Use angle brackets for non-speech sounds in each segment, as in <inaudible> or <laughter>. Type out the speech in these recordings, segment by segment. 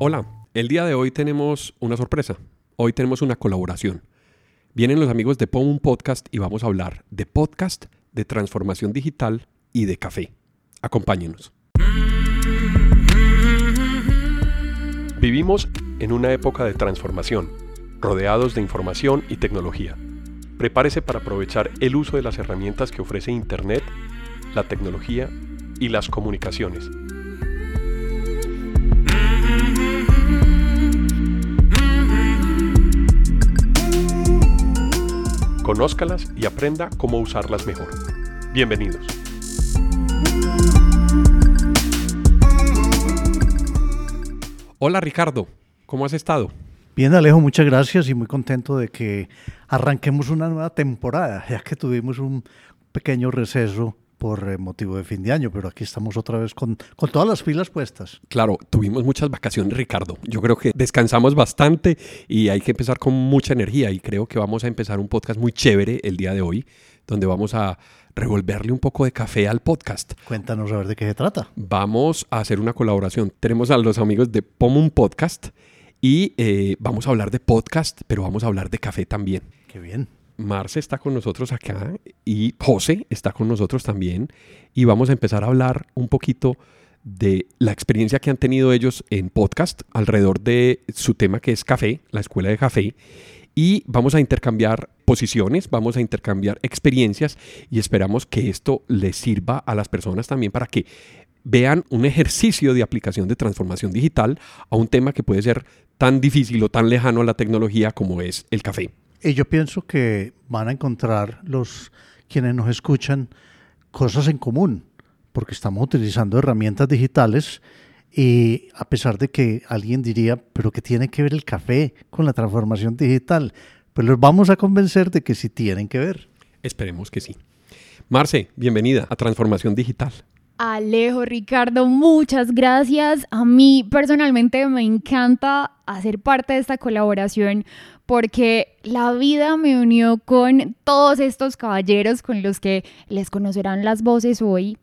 Hola, el día de hoy tenemos una sorpresa. Hoy tenemos una colaboración. Vienen los amigos de POM Podcast y vamos a hablar de podcast, de transformación digital y de café. Acompáñenos. Vivimos en una época de transformación, rodeados de información y tecnología. Prepárese para aprovechar el uso de las herramientas que ofrece Internet, la tecnología y las comunicaciones Conózcalas y aprenda cómo usarlas mejor. Bienvenidos. Hola Ricardo, ¿cómo has estado? Bien Alejo, muchas gracias y muy contento de que arranquemos una nueva temporada, <laughs> ya que tuvimos un pequeño receso por eh, motivo de fin de año, pero aquí estamos otra vez con, con todas las filas puestas. Claro, tuvimos muchas vacaciones, Ricardo. Yo creo que descansamos bastante y hay que empezar con mucha energía y creo que vamos a empezar un podcast muy chévere el día de hoy, donde vamos a revolverle un poco de café al podcast. Cuéntanos a ver de qué se trata. Vamos a hacer una colaboración. Tenemos a los amigos de Pomum Podcast y eh, vamos a hablar de podcast, pero vamos a hablar de café también. Qué bien. Marce está con nosotros acá y José está con nosotros también y vamos a empezar a hablar un poquito de la experiencia que han tenido ellos en podcast alrededor de su tema que es café, la escuela de café y vamos a intercambiar posiciones, vamos a intercambiar experiencias y esperamos que esto les sirva a las personas también para que vean un ejercicio de aplicación de transformación digital a un tema que puede ser tan difícil o tan lejano a la tecnología como es el café. Y yo pienso que van a encontrar los quienes nos escuchan cosas en común, porque estamos utilizando herramientas digitales y a pesar de que alguien diría, pero ¿qué tiene que ver el café con la transformación digital? Pues los vamos a convencer de que sí tienen que ver. Esperemos que sí. Marce, bienvenida a Transformación Digital. Alejo, Ricardo, muchas gracias. A mí personalmente me encanta hacer parte de esta colaboración porque la vida me unió con todos estos caballeros con los que les conocerán las voces hoy.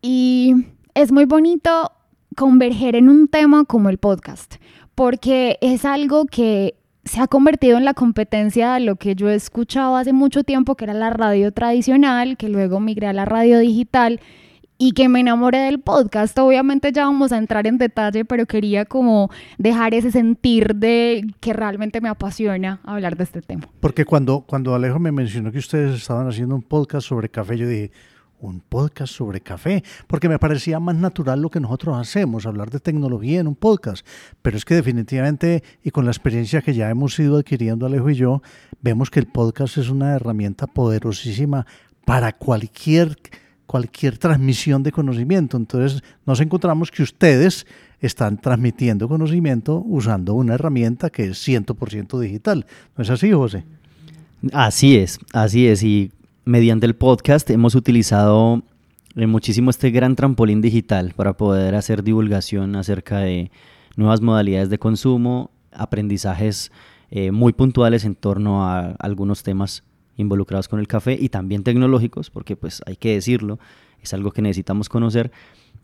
Y es muy bonito converger en un tema como el podcast, porque es algo que se ha convertido en la competencia de lo que yo he escuchado hace mucho tiempo, que era la radio tradicional, que luego migré a la radio digital y que me enamoré del podcast. Obviamente ya vamos a entrar en detalle, pero quería como dejar ese sentir de que realmente me apasiona hablar de este tema. Porque cuando, cuando Alejo me mencionó que ustedes estaban haciendo un podcast sobre café, yo dije, un podcast sobre café, porque me parecía más natural lo que nosotros hacemos, hablar de tecnología en un podcast. Pero es que definitivamente, y con la experiencia que ya hemos ido adquiriendo Alejo y yo, vemos que el podcast es una herramienta poderosísima para cualquier cualquier transmisión de conocimiento. Entonces nos encontramos que ustedes están transmitiendo conocimiento usando una herramienta que es 100% digital. ¿No es así, José? Así es, así es. Y mediante el podcast hemos utilizado eh, muchísimo este gran trampolín digital para poder hacer divulgación acerca de nuevas modalidades de consumo, aprendizajes eh, muy puntuales en torno a algunos temas involucrados con el café y también tecnológicos, porque pues hay que decirlo, es algo que necesitamos conocer.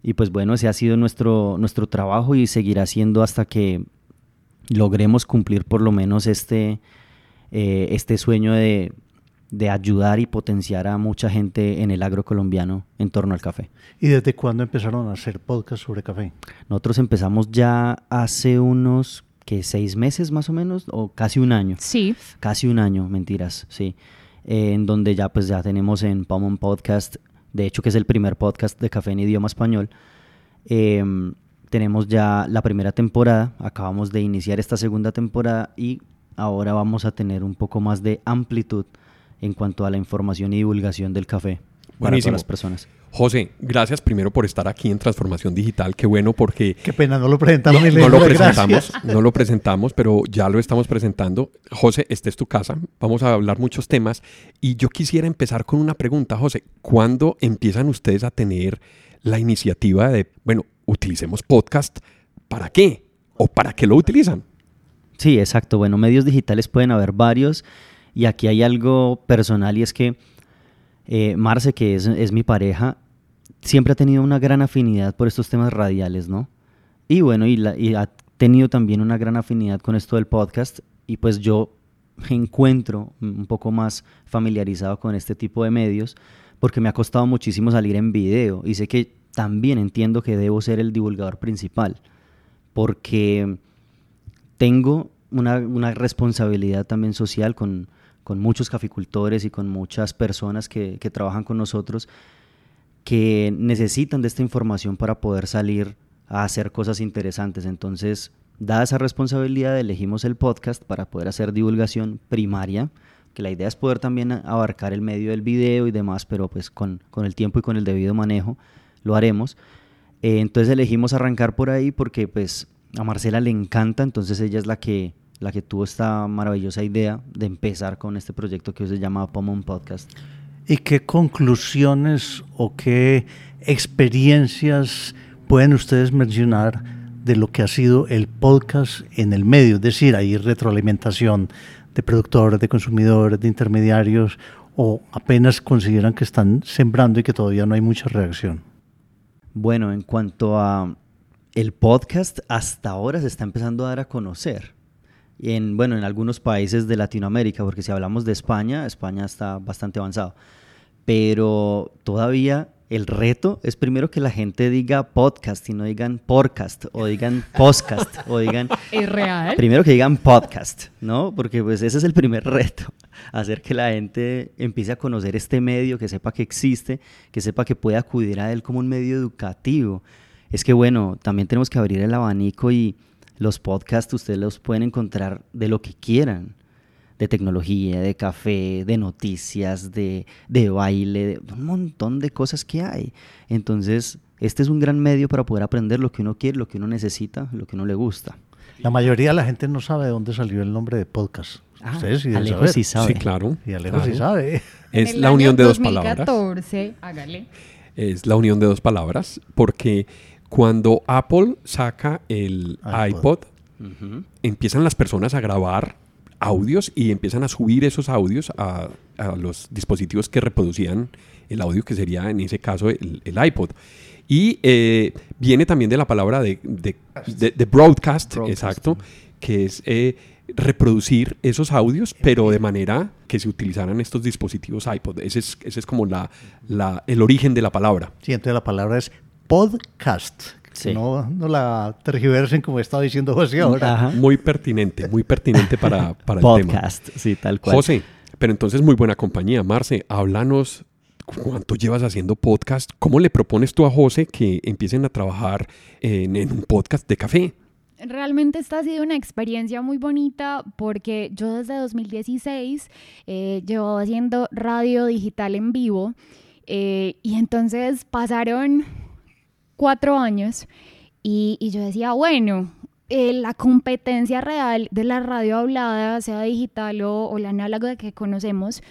Y pues bueno, ese ha sido nuestro, nuestro trabajo y seguirá siendo hasta que logremos cumplir por lo menos este, eh, este sueño de, de ayudar y potenciar a mucha gente en el agro colombiano en torno al café. ¿Y desde cuándo empezaron a hacer podcast sobre café? Nosotros empezamos ya hace unos que seis meses más o menos, o casi un año. Sí. Casi un año, mentiras, sí. Eh, en donde ya pues ya tenemos en Pomon Podcast, de hecho que es el primer podcast de café en idioma español. Em, tenemos ya la primera temporada, acabamos de iniciar esta segunda temporada y ahora vamos a tener un poco más de amplitud en cuanto a la información y divulgación del café para todas las personas. José, gracias primero por estar aquí en Transformación Digital. Qué bueno porque... Qué pena, no lo presentamos. No, lo presentamos, no lo presentamos, pero ya lo estamos presentando. José, esta es tu casa. Vamos a hablar muchos temas. Y yo quisiera empezar con una pregunta, José. ¿Cuándo empiezan ustedes a tener la iniciativa de, bueno, utilicemos podcast? ¿Para qué? ¿O para qué lo utilizan? Sí, exacto. Bueno, medios digitales pueden haber varios. Y aquí hay algo personal y es que eh, Marce, que es, mi pareja, siempre ha tenido una gran afinidad por estos temas radiales, ¿no? Y bueno, y, tenido también una gran afinidad con esto del podcast y pues yo me encuentro un poco más familiarizado con este tipo de medios porque me ha costado muchísimo salir en video y sé que también entiendo que debo ser el divulgador principal porque tengo una, responsabilidad también social con, muchos caficultores y con muchas personas que, trabajan con nosotros que necesitan de esta información para poder salir a hacer cosas interesantes. Entonces, dada esa responsabilidad, elegimos el podcast para poder hacer divulgación primaria, que la idea es poder también abarcar el medio del video y demás, pero pues con, el tiempo y con el debido manejo lo haremos. Eh, entonces elegimos arrancar por ahí porque pues a Marcela le encanta, entonces ella es la que, la que tuvo esta maravillosa idea de empezar con este proyecto que hoy se llama Pomon Podcast. ¿Y qué conclusiones o qué experiencias pueden ustedes mencionar de lo que ha sido el podcast en el medio? Es decir, hay retroalimentación de productores, de consumidores, de intermediarios, o apenas consideran que están sembrando y que todavía no hay mucha reacción. Bueno, en cuanto a el podcast, hasta ahora se está empezando a dar a conocer. En, bueno, en algunos países de Latinoamérica, porque si hablamos de España, España está bastante avanzado. Pero todavía el reto es primero que la gente diga podcast y no digan podcast o digan podcast o digan... <laughs> ¿Es real? Primero que digan podcast, ¿no? Porque pues ese es el primer reto, <laughs> hacer que la gente empiece a conocer este medio, que sepa que existe, que sepa que puede acudir a él como un medio educativo. Es que bueno, también tenemos que abrir el abanico y los podcasts ustedes los pueden encontrar de lo que quieran de tecnología, de café, de noticias, de, de baile, de un montón de cosas que hay. Entonces, este es un gran medio para poder aprender lo que uno quiere, lo que uno necesita, lo que uno le gusta. La mayoría de la gente no sabe de dónde salió el nombre de podcast. Ah, Ustedes sí Alejo sí sabe. Sí, claro. Y Alejo sí sabe. Es la unión de dos palabras. 2014, hágale. Es la unión de dos palabras, porque cuando Apple saca el iPod, empiezan las personas a grabar audios y empiezan a subir esos audios a, los dispositivos que reproducían el audio, que sería en ese caso el, iPod. Y eh, viene también de la palabra de, de, broadcast, exacto, que es eh, reproducir esos audios, pero de manera que se utilizaran estos dispositivos iPod. Ese es, ese es como la, la, el origen de la palabra. Sí, entonces la palabra es podcast, no, no la tergiversen como estaba diciendo José ahora. Muy pertinente, muy pertinente para, para el Podcast, sí, tal cual. José, pero entonces muy buena compañía. Marce, háblanos cuánto llevas haciendo podcast. ¿Cómo le propones tú a José que empiecen a trabajar en, un podcast de café? Realmente esta ha sido una experiencia muy bonita porque yo desde 2016 eh, llevo haciendo radio digital en vivo eh, y entonces pasaron cuatro años y, yo decía, bueno, eh, la competencia real de la radio hablada, sea digital o, la análoga que conocemos,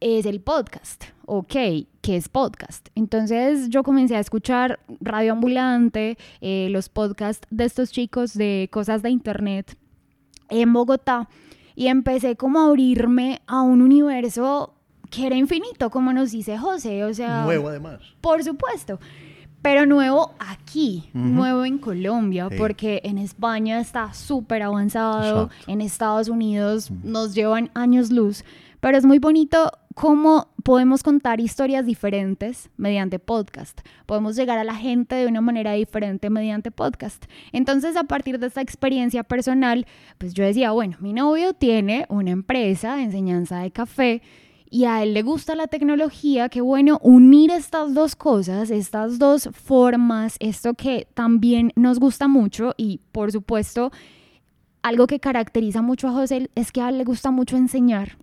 es el podcast. Ok, ¿qué es podcast? Entonces yo comencé a escuchar radio ambulante, eh, los podcasts de estos chicos de cosas de internet en Bogotá y empecé como a abrirme a un universo que era infinito, como nos dice José, o sea... Nuevo además. Por supuesto pero nuevo aquí, nuevo en Colombia, porque en España está súper avanzado, en Estados Unidos nos llevan años luz, pero es muy bonito cómo podemos contar historias diferentes mediante podcast. Podemos llegar a la gente de una manera diferente mediante podcast. Entonces, a partir de esta experiencia personal, pues yo decía, bueno, mi novio tiene una empresa de enseñanza de café y a él le gusta la tecnología, qué bueno unir estas dos cosas, estas dos formas, esto que también nos gusta mucho y por supuesto algo que caracteriza mucho a José es que a él le gusta mucho enseñar.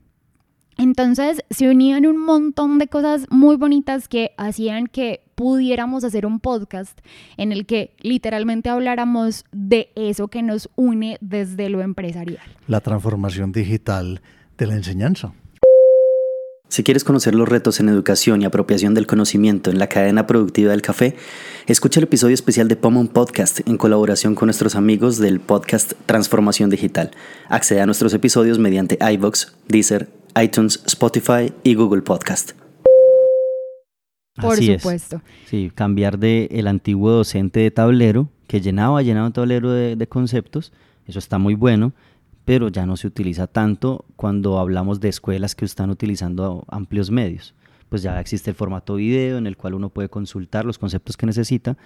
Entonces se unían un montón de cosas muy bonitas que hacían que pudiéramos hacer un podcast en el que literalmente habláramos de eso que nos une desde lo empresarial. La transformación digital de la enseñanza. Si quieres conocer los retos en educación y apropiación del conocimiento en la cadena productiva del café, escucha el episodio especial de Pomon Podcast en colaboración con nuestros amigos del podcast Transformación Digital. Accede a nuestros episodios mediante iVoox, Deezer, iTunes, Spotify y Google Podcast. Por Así es. supuesto. Sí, cambiar de el antiguo docente de tablero, que llenaba, llenaba un tablero de, de conceptos, eso está muy bueno, pero ya no se utiliza tanto cuando hablamos de escuelas que están utilizando amplios medios. Pues ya existe el formato video en el cual uno puede consultar los conceptos que necesita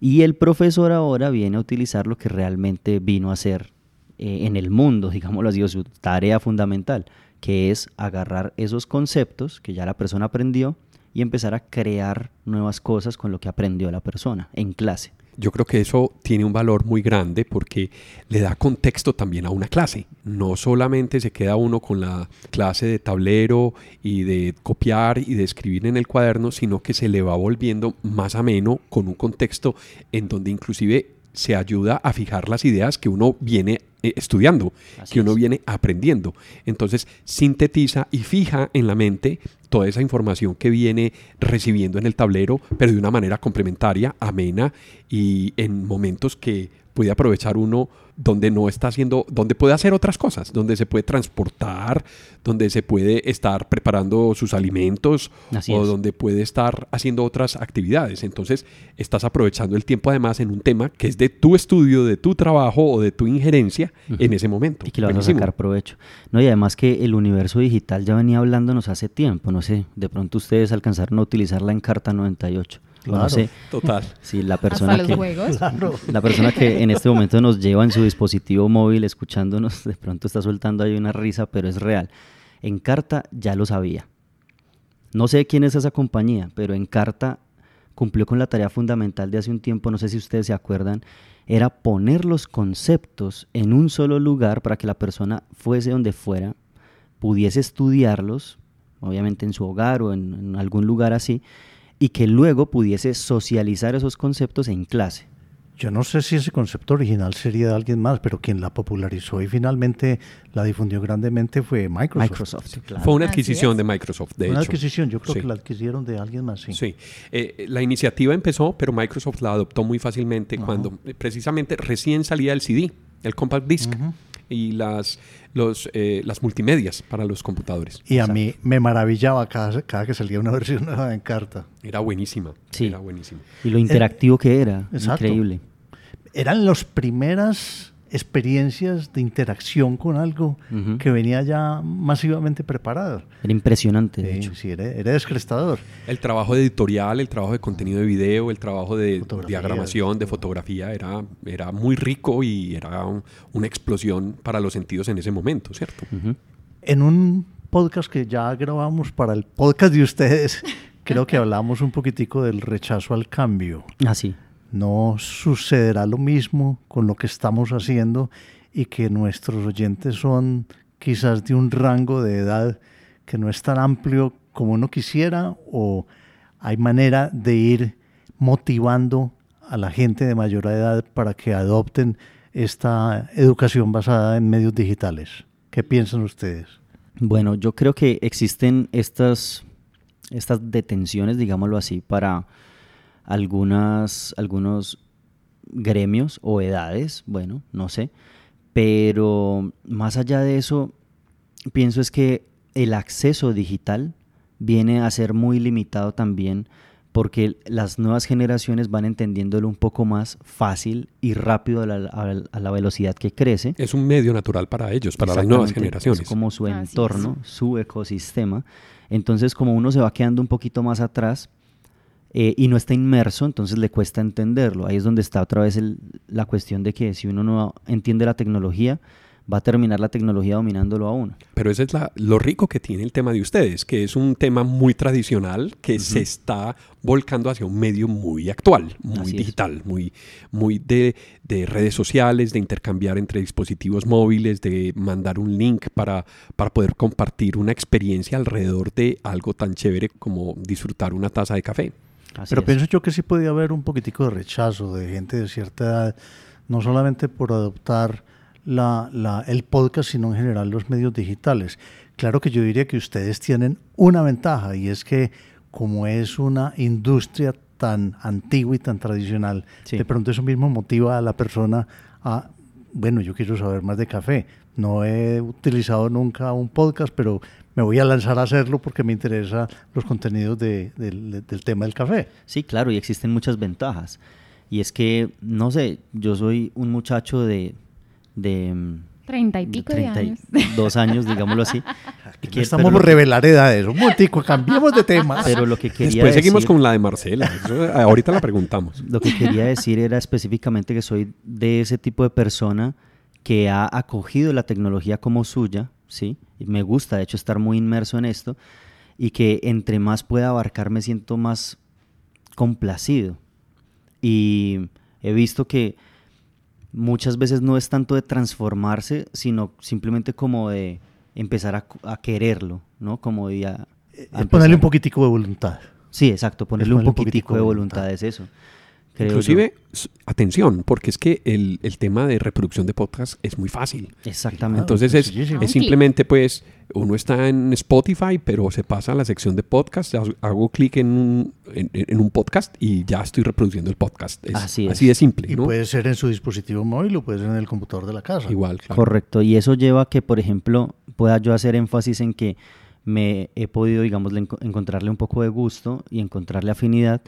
y el profesor ahora viene a utilizar lo que realmente vino a hacer eh, en el mundo, <laughs> digámoslo así, o su tarea fundamental, que es agarrar esos conceptos que ya la persona aprendió y empezar a crear nuevas cosas con lo que aprendió la persona en clase. Yo creo que eso tiene un valor muy grande porque le da contexto también a una clase. No solamente se queda uno con la clase de tablero y de copiar y de escribir en el cuaderno, sino que se le va volviendo más ameno con un contexto en donde inclusive se ayuda a fijar las ideas que uno viene eh, estudiando, Así que uno es. viene aprendiendo. Entonces sintetiza y fija en la mente toda esa información que viene recibiendo en el tablero, pero de una manera complementaria, amena y en momentos que puede aprovechar uno donde no está haciendo, donde puede hacer otras cosas, donde se puede transportar, donde se puede estar preparando sus alimentos Así o es. donde puede estar haciendo otras actividades. Entonces, estás aprovechando el tiempo además en un tema que es de tu estudio, de tu trabajo o de tu injerencia en ese momento. Y que le vas a sacar provecho. No, y además que el universo digital ya venía hablándonos hace tiempo, no sé, de pronto ustedes alcanzaron a utilizarla en Carta 98. Claro. No sé Total. si la Hasta persona los que juegos. Claro. <laughs> la persona que en este momento nos lleva en su dispositivo móvil escuchándonos, de pronto está soltando ahí una risa, pero es real. En Carta ya lo sabía. No sé quién es esa compañía, pero en Carta cumplió con la tarea fundamental de hace un tiempo, no sé si ustedes se acuerdan, era poner los conceptos en un solo lugar para que la persona fuese donde fuera, pudiese estudiarlos, obviamente en su hogar o en, en algún lugar así, y que luego pudiese socializar esos conceptos en clase. Yo no sé si ese concepto original sería de alguien más, pero quien la popularizó y finalmente la difundió grandemente fue Microsoft. Microsoft, claro. Fue una adquisición de Microsoft, de Una hecho. adquisición, yo creo Sí. que la adquirieron de alguien más, sí. Sí, Eh, la iniciativa empezó, pero Microsoft la adoptó muy fácilmente cuando eh, precisamente recién salía el CD, el compact disc y las, los, eh, las multimedias para los computadores. Y a mí me maravillaba cada, cada que salía una <laughs> versión nueva en carta. Era buenísima. Sí. Era buenísima. Y lo interactivo que era, exacto. increíble. Eran las primeras experiencias de interacción con algo que venía ya masivamente preparado. Era impresionante, de Sí, hecho. sí, era, era descrestador. El trabajo de editorial, el trabajo de contenido de video, el trabajo de Fotografía. diagramación, de fotografía, era, era muy rico y era un- una explosión para los sentidos en ese momento, ¿cierto? En un podcast que ya grabamos para el podcast de ustedes, <laughs> creo que <laughs> hablamos un poquitico del rechazo al cambio. Ah, sí. No sucederá lo mismo con lo que estamos haciendo y que nuestros oyentes son quizás de un rango de edad que no es tan amplio como uno quisiera o hay manera de ir motivando a la gente de mayor edad para que adopten esta educación basada en medios digitales. ¿Qué piensan ustedes? Bueno, yo creo que existen estas, estas detenciones, digámoslo así, para algunas, algunos gremios o edades, bueno, no sé, pero más allá de eso, pienso es que el acceso digital viene a ser muy limitado también porque las nuevas generaciones van entendiéndolo un poco más fácil y rápido a la, a la- a la velocidad que crece. Es un medio natural para ellos, para las nuevas generaciones. Es como su entorno, su ecosistema. Entonces, como uno se va quedando un poquito más atrás eh, y no está inmerso, entonces le cuesta entenderlo. Ahí es donde está otra vez el- la cuestión de que si uno no entiende la tecnología, va a terminar la tecnología dominándolo a uno. Pero ese es la- lo rico que tiene el tema de ustedes, que es un tema muy tradicional que se está volcando hacia un medio muy actual, muy Así es. digital, muy, muy de, de redes sociales, de intercambiar entre dispositivos móviles, de mandar un link para, para poder compartir una experiencia alrededor de algo tan chévere como disfrutar una taza de café. Así Pero es. pienso yo que sí podía haber un poquitico de rechazo de gente de cierta edad, no solamente por adoptar la, la- el podcast, sino en general los medios digitales. Claro que yo diría que ustedes tienen una ventaja y es que como es una industria tan antigua y tan tradicional, Sí. de pronto eso mismo motiva a la persona a bueno, yo quiero saber más de café. No he utilizado nunca un podcast, pero me voy a lanzar a hacerlo porque me interesan los contenidos de- del- del tema del café. Sí, claro, y existen muchas ventajas. Y es que, no sé, yo soy un muchacho de... de mm, Treinta y pico de treinta y años. dos años, digámoslo así. <laughs> Y No que- estamos por revelar edades. Un momentico, cambiemos de tema. <laughs> Pero lo que quería Después seguimos decir- con la de Marcela. Eso, eh, ahorita la preguntamos. <laughs> Lo que quería decir era específicamente que soy de ese tipo de persona que ha acogido la tecnología como suya, ¿sí? Y me gusta, de hecho, estar muy inmerso en esto y que entre más pueda abarcar me siento más complacido. Y he visto que muchas veces no es tanto de transformarse, sino simplemente como de empezar a, a quererlo, ¿no? Como de a- a Es empezar- ponerle un poquitico de voluntad. Sí, exacto, ponerle un ponerle un poquitico poquitico de de voluntad, voluntad. es eso. Yo. Inclusive, atención, porque es que el, el tema de reproducción de podcast es muy fácil. Exactamente. Entonces es, es simplemente pues uno está en Spotify, pero se pasa a la sección de podcast, ha- hago clic en un, en, en un podcast y ya estoy reproduciendo el podcast. Es Así es. así de simple, Y ¿no? puede ser en su dispositivo móvil o puede ser en el computador de la casa. Igual, claro. Correcto, y eso lleva a que, por ejemplo, pueda yo hacer énfasis en que me he podido, digamos, le enco- encontrarle un poco de gusto y encontrarle afinidad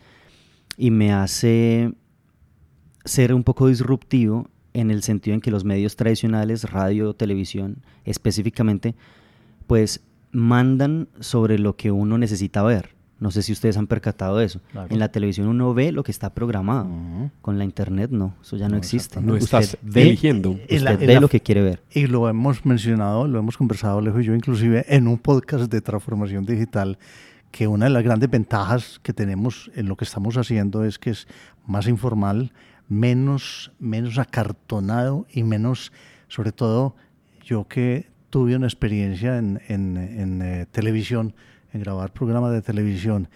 y me hace ser un poco disruptivo en el sentido en que los medios tradicionales, radio, televisión, específicamente, pues mandan sobre lo que uno necesita ver. No sé si ustedes han percatado de eso. Claro. En la televisión uno ve lo que está programado. Con la internet no, eso ya no, No, existe. No estás ve- eligiendo. En Usted la- en ve la- lo que quiere ver. Y lo hemos mencionado, lo hemos conversado Alejo y yo inclusive en un podcast de transformación digital, que una de las grandes ventajas que tenemos en lo que estamos haciendo es que es más informal, menos, menos acartonado y menos, sobre todo, yo que tuve una experiencia en, en- en, eh, televisión, en grabar programas de televisión,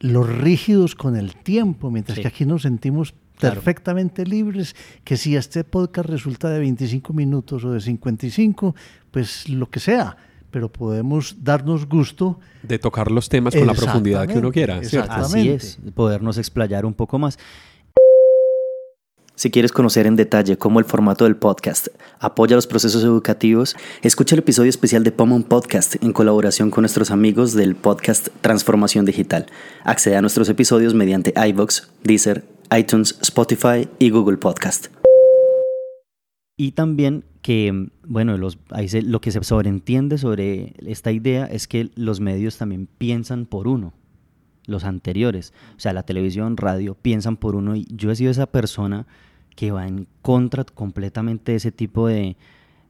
los rígidos con el tiempo, mientras Sí. que aquí nos sentimos Claro. perfectamente libres, que si este podcast resulta de 25 minutos o de 55, pues lo que sea, pero podemos darnos gusto. De tocar los temas con la profundidad que uno quiera. Así es, podernos explayar un poco más. Si quieres conocer en detalle cómo el formato del podcast apoya los procesos educativos, escucha el episodio especial de Pomon Podcast en colaboración con nuestros amigos del podcast Transformación Digital. Accede a nuestros episodios mediante iVoox, Deezer, iTunes, Spotify y Google Podcast. Y también que, bueno, los, ahí se- lo que se sobreentiende sobre esta idea es que los medios también piensan por uno, los anteriores. O sea, la televisión, radio, piensan por uno y yo he sido esa persona que va en contra completamente de ese tipo de,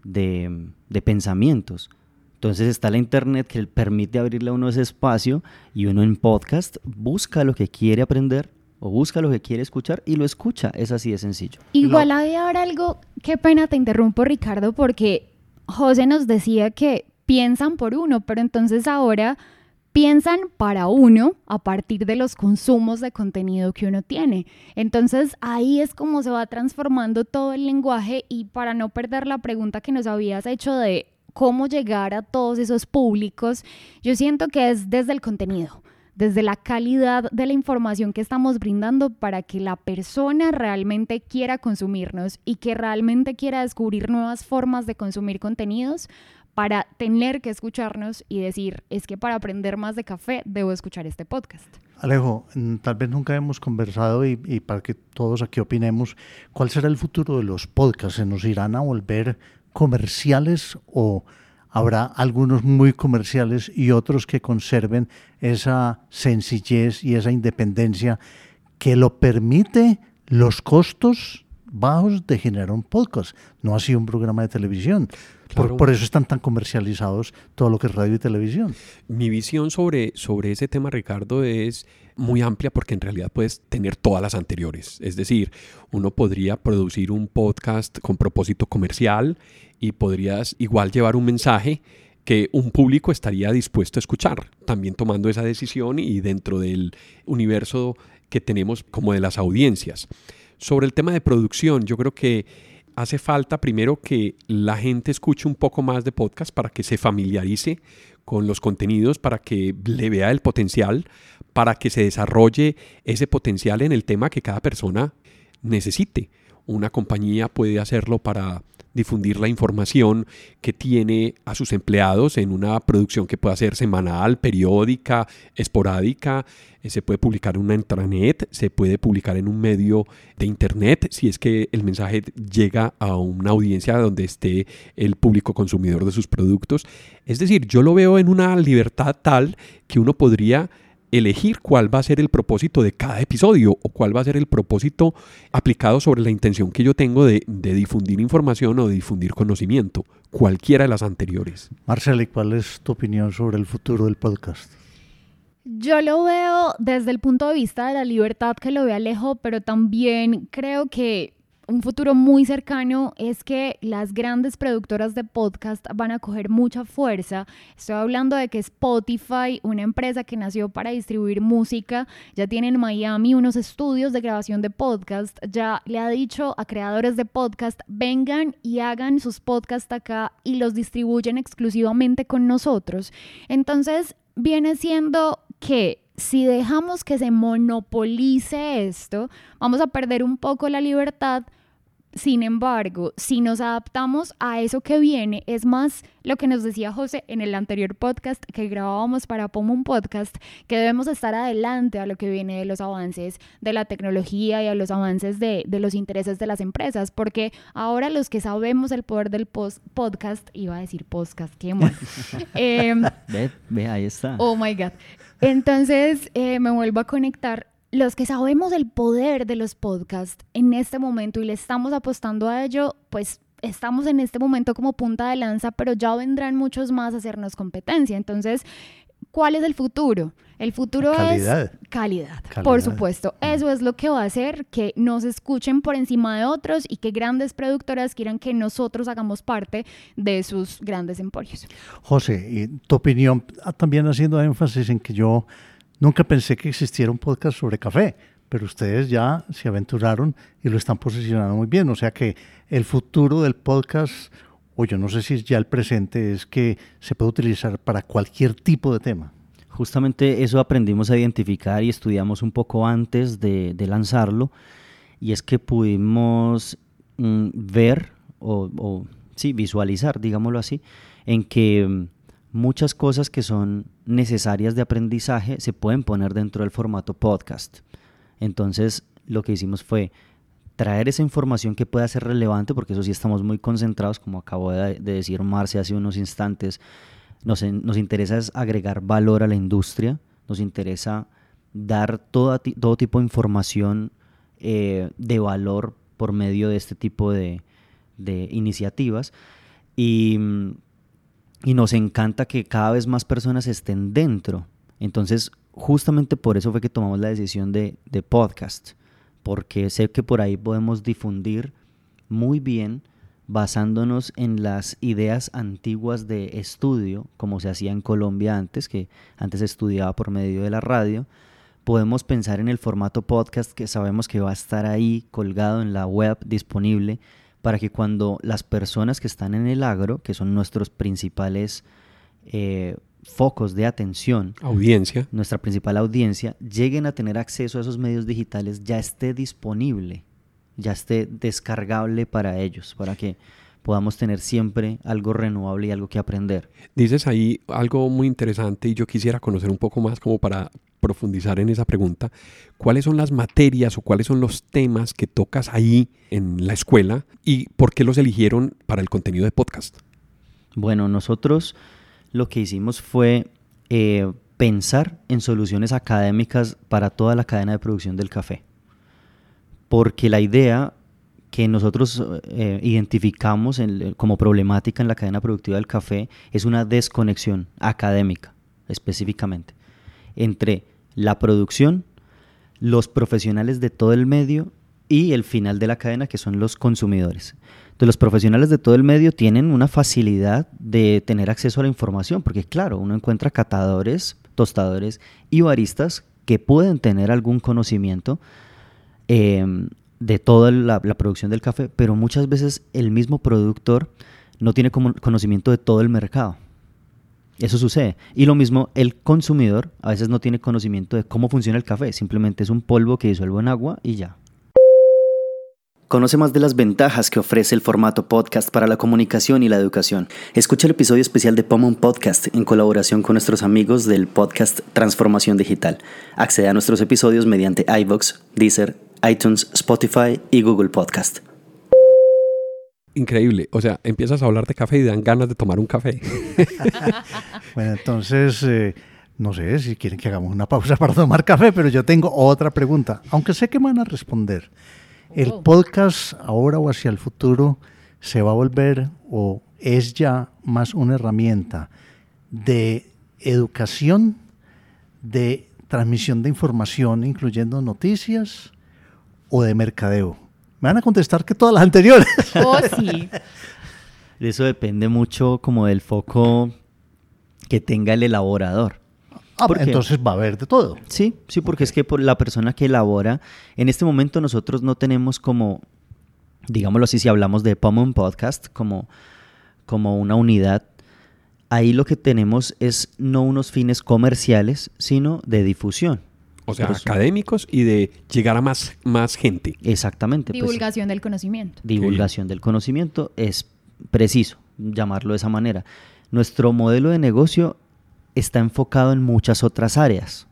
de, de pensamientos. Entonces está la internet que permite abrirle a uno ese espacio y uno en podcast busca lo que quiere aprender o busca lo que quiere escuchar y lo escucha. Es así de sencillo. Igual había ahora algo, qué pena te interrumpo Ricardo, porque José nos decía que piensan por uno, pero entonces ahora piensan para uno a partir de los consumos de contenido que uno tiene. Entonces ahí es como se va transformando todo el lenguaje y para no perder la pregunta que nos habías hecho de cómo llegar a todos esos públicos, yo siento que es desde el contenido desde la calidad de la información que estamos brindando para que la persona realmente quiera consumirnos y que realmente quiera descubrir nuevas formas de consumir contenidos para tener que escucharnos y decir, es que para aprender más de café debo escuchar este podcast. Alejo, mm, tal vez nunca hemos conversado y, y para que todos aquí opinemos, ¿cuál será el futuro de los podcasts? ¿Se nos irán a volver comerciales o habrá algunos muy comerciales y otros que conserven esa sencillez y esa independencia que lo permite los costos bajos de generar un podcast, no así un programa de televisión. Por, por eso están tan comercializados todo lo que es radio y televisión. Mi visión sobre, sobre ese tema, Ricardo, es muy amplia porque en realidad puedes tener todas las anteriores. Es decir, uno podría producir un podcast con propósito comercial y podrías igual llevar un mensaje que un público estaría dispuesto a escuchar, también tomando esa decisión y dentro del universo que tenemos como de las audiencias. Sobre el tema de producción, yo creo que hace falta primero que la gente escuche un poco más de podcast para que se familiarice con los contenidos, para que le vea el potencial, para que se desarrolle ese potencial en el tema que cada persona necesite. una compañía puede hacerlo para difundir la información que tiene a sus empleados en una producción que pueda ser semanal, periódica, esporádica. Eh, se puede publicar en una intranet, se puede publicar en un medio de internet si es que el mensaje llega a una audiencia donde esté el público consumidor de sus productos. Es decir, yo lo veo en una libertad tal que uno podría elegir cuál va a ser el propósito de cada episodio o cuál va a ser el propósito aplicado sobre la intención que yo tengo de, difundir información o de difundir conocimiento, cualquiera de las anteriores. Marcela, cuál es tu opinión sobre el futuro del podcast? Yo lo veo desde el punto de vista de la libertad que lo ve Alejo, pero también creo que un futuro muy cercano es que las grandes productoras de podcast van a coger mucha fuerza. Estoy hablando de que Spotify, una empresa que nació para distribuir música, ya tiene en Miami unos estudios de grabación de podcast. Ya le ha dicho a creadores de podcast, vengan y hagan sus podcasts acá y los distribuyen exclusivamente con nosotros. Entonces, viene siendo que si dejamos que se monopolice esto, vamos a perder un poco la libertad sin embargo, si nos adaptamos a eso que viene, es más lo que nos decía José en el anterior podcast que grabábamos para Pomum Podcast, que debemos estar adelante a lo que viene de los avances de la tecnología y a los avances de, los intereses de las empresas, porque ahora los que sabemos el poder del post podcast, iba a decir podcast, qué mal. <laughs> Em, ve, ve, ahí está. Oh my God. Entonces eh, me vuelvo a conectar los que sabemos el poder de los podcasts en este momento y le estamos apostando a ello, pues estamos en este momento como punta de lanza, pero ya vendrán muchos más a hacernos competencia. Entonces, ¿cuál es el futuro? El futuro es calidad, por supuesto. Mm. Eso es lo que va a hacer que nos escuchen por encima de otros y que grandes productoras quieran que nosotros hagamos parte de sus grandes emporios. José, y tu opinión, ah, también haciendo énfasis en que yo Nunca pensé que existiera un podcast sobre café, pero ustedes ya se aventuraron y lo están posicionando muy bien. O sea que el futuro del podcast, o yo no sé si es ya el presente, es que se puede utilizar para cualquier tipo de tema. Justamente eso aprendimos a identificar y estudiamos un poco antes de, lanzarlo, y es que pudimos mm, ver o, o sí, visualizar, digámoslo así, en que mm, muchas cosas que son necesarias de aprendizaje se pueden poner dentro del formato podcast. Entonces, lo que hicimos fue traer esa información que pueda ser relevante, porque eso sí estamos muy concentrados, como acabo de, decir Marce hace unos instantes, nos, interesa agregar valor a la industria, nos interesa dar todo, todo tipo de información eh, de valor por medio de este tipo de, de iniciativas. Y y nos encanta que cada vez más personas estén dentro. Entonces, justamente por eso fue que tomamos la decisión de, de podcast, porque sé que por ahí podemos difundir muy bien basándonos en las ideas antiguas de estudio, como se hacía en Colombia antes, que antes estudiaba por medio de la radio, podemos pensar en el formato podcast que sabemos que va a estar ahí colgado en la web disponible para que cuando las personas que están en el agro, que son nuestros principales eh, focos de atención, audiencia, nuestra principal audiencia, lleguen a tener acceso a esos medios digitales, ya esté disponible, ya esté descargable para ellos, para que podamos tener siempre algo renovable y algo que aprender. Dices ahí algo muy interesante y yo quisiera conocer un poco más como para profundizar en esa pregunta. ¿Cuáles son las materias o cuáles son los temas que tocas ahí en la escuela y por qué los eligieron para el contenido de podcast? Bueno, nosotros lo que hicimos fue eh, pensar en soluciones académicas para toda la cadena de producción del café. Porque la idea que nosotros eh, identificamos como problemática en la cadena productiva del café es una desconexión académica específicamente entre la producción, los profesionales de todo el medio y el final de la cadena que son los consumidores. Entonces los profesionales de todo el medio tienen una facilidad de tener acceso a la información porque claro, uno encuentra catadores, tostadores y baristas que pueden tener algún conocimiento eh, de toda la, producción del café, pero muchas veces el mismo productor no tiene conocimiento de todo el mercado. Eso sucede. Y lo mismo, el consumidor a veces no tiene conocimiento de cómo funciona el café, simplemente es un polvo que disuelve en agua y ya. Conoce más de las ventajas que ofrece el formato podcast para la comunicación y la educación. Escucha el episodio especial de Pomon Podcast en colaboración con nuestros amigos del podcast Transformación Digital. Accede a nuestros episodios mediante iVoox, Deezer, iTunes, Spotify y Google Podcast. Increíble. O sea, empiezas a hablar de café y dan ganas de tomar un café. <laughs> bueno, entonces, eh, no sé si quieren que hagamos una pausa para tomar café, pero yo tengo otra pregunta, aunque sé que me van a responder. ¿El podcast ahora o hacia el futuro se va a volver o es ya más una herramienta de educación, de transmisión de información, incluyendo noticias, o de mercadeo? Me van a contestar que todas las anteriores. <laughs> Oh, sí. Eso depende mucho como del foco que tenga el elaborador. Ah, entonces va a haber de todo. Sí, sí, porque es que por la persona que elabora, en este momento nosotros no tenemos como, digámoslo así, si hablamos de Pomon Podcast, como, como una unidad, ahí lo que tenemos es no unos fines comerciales, sino de difusión. O sea, académicos y de llegar a más, más gente. Exactamente. Pues. Divulgación del conocimiento. Divulgación del conocimiento es preciso llamarlo de esa manera. Nuestro modelo de negocio está enfocado en muchas otras áreas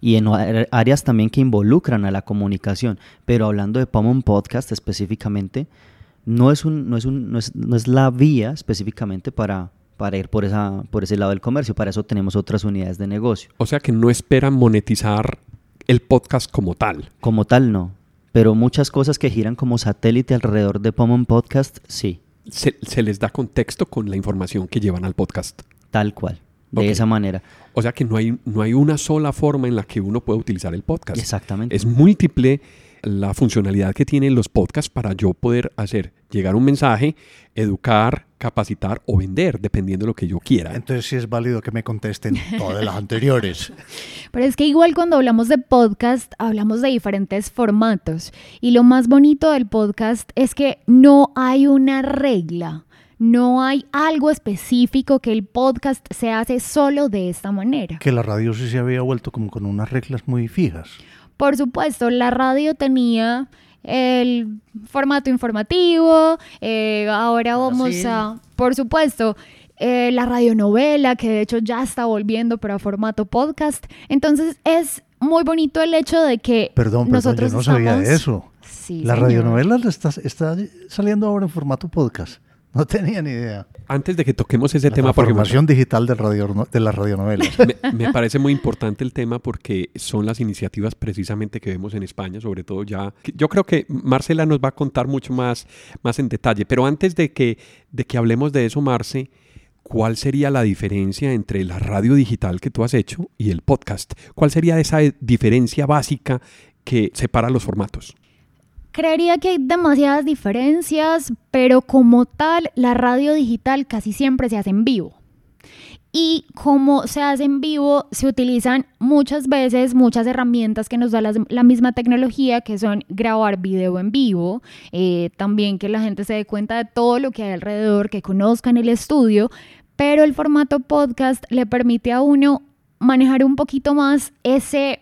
y en áreas también que involucran a la comunicación. Pero hablando de Pomon Podcast específicamente, no es, un, no es, un, no es, no es la vía específicamente para, para ir por, esa, por ese lado del comercio. Para eso tenemos otras unidades de negocio. O sea que no esperan monetizar el podcast como tal. Como tal, no. Pero muchas cosas que giran como satélite alrededor de Pomon Podcast, sí. Se, se les da contexto con la información que llevan al podcast. Tal cual de esa manera. O sea que no hay, no hay una sola forma en la que uno puede utilizar el podcast. Exactamente. Es múltiple la funcionalidad que tienen los podcasts para yo poder hacer llegar un mensaje, educar, capacitar o vender, dependiendo de lo que yo quiera. Entonces sí es válido que me contesten todas las <laughs> anteriores. Pero es que igual cuando hablamos de podcast, hablamos de diferentes formatos. Y lo más bonito del podcast es que no hay una regla. No hay algo específico que el podcast se hace solo de esta manera. Que la radio sí se había vuelto como con unas reglas muy fijas. Por supuesto, la radio tenía el formato informativo, eh, ahora vamos a, por supuesto, eh, la radionovela, que de hecho ya está volviendo pero a formato podcast. Entonces es muy bonito el hecho de que perdón, nosotros yo no sabía de eso. Sí, la radionovela está, está saliendo ahora en formato podcast. <laughs> No tenía ni idea. Antes de que toquemos ese tema... La formación digital de, radio, de las radionovelas. <laughs> Me, parece muy importante el tema porque son las iniciativas precisamente que vemos en España, sobre todo ya... Yo creo que Marcela nos va a contar mucho más, más en detalle, pero antes de que, de que hablemos de eso, Marce, ¿cuál sería la diferencia entre la radio digital que tú has hecho y el podcast? ¿Cuál sería esa diferencia básica que separa los formatos? Creería que hay demasiadas diferencias, pero como tal, la radio digital casi siempre se hace en vivo. Y como se hace en vivo, se utilizan muchas veces muchas herramientas que nos da la, misma tecnología, que son grabar video en vivo, eh, también que la gente se dé cuenta de todo lo que hay alrededor, que conozcan el estudio, pero el formato podcast le permite a uno manejar un poquito más ese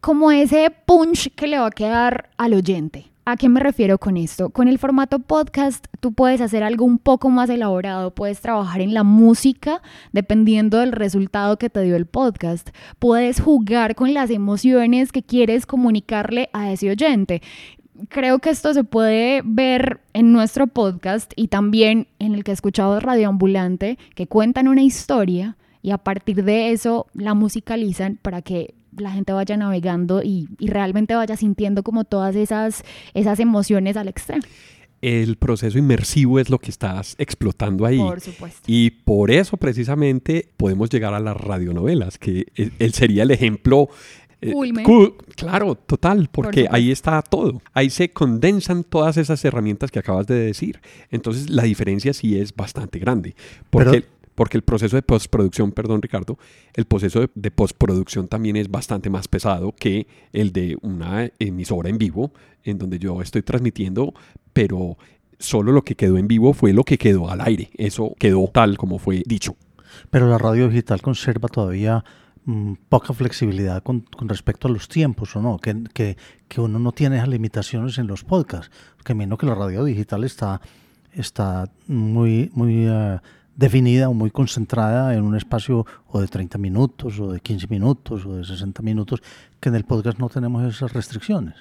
como ese punch que le va a quedar al oyente. ¿A qué me refiero con esto? Con el formato podcast tú puedes hacer algo un poco más elaborado, puedes trabajar en la música dependiendo del resultado que te dio el podcast, puedes jugar con las emociones que quieres comunicarle a ese oyente. Creo que esto se puede ver en nuestro podcast y también en el que he escuchado Radio Ambulante, que cuentan una historia y a partir de eso la musicalizan para que la gente vaya navegando y, realmente vaya sintiendo como todas esas, esas emociones al extremo. El proceso inmersivo es lo que estás explotando ahí. Por supuesto. Y por eso precisamente podemos llegar a las radionovelas, que e, él sería el ejemplo eh, claro, total, porque ahí está todo. Ahí se condensan todas esas herramientas que acabas de decir. Entonces la diferencia sí es bastante grande. Porque porque el proceso de postproducción, perdón Ricardo, el proceso de, postproducción también es bastante más pesado que el de una emisora en vivo, en donde yo estoy transmitiendo, pero solo lo que quedó en vivo fue lo que quedó al aire. Eso quedó tal como fue dicho. Pero la radio digital conserva todavía mm, poca flexibilidad con, respecto a los tiempos, ¿o no? Que, que, que, uno no tiene esas limitaciones en los podcasts. Porque menos que la radio digital está, está muy, muy uh, definida o muy concentrada en un espacio o de 30 minutos, o de 15 minutos, o de 60 minutos, que en el podcast no tenemos esas restricciones.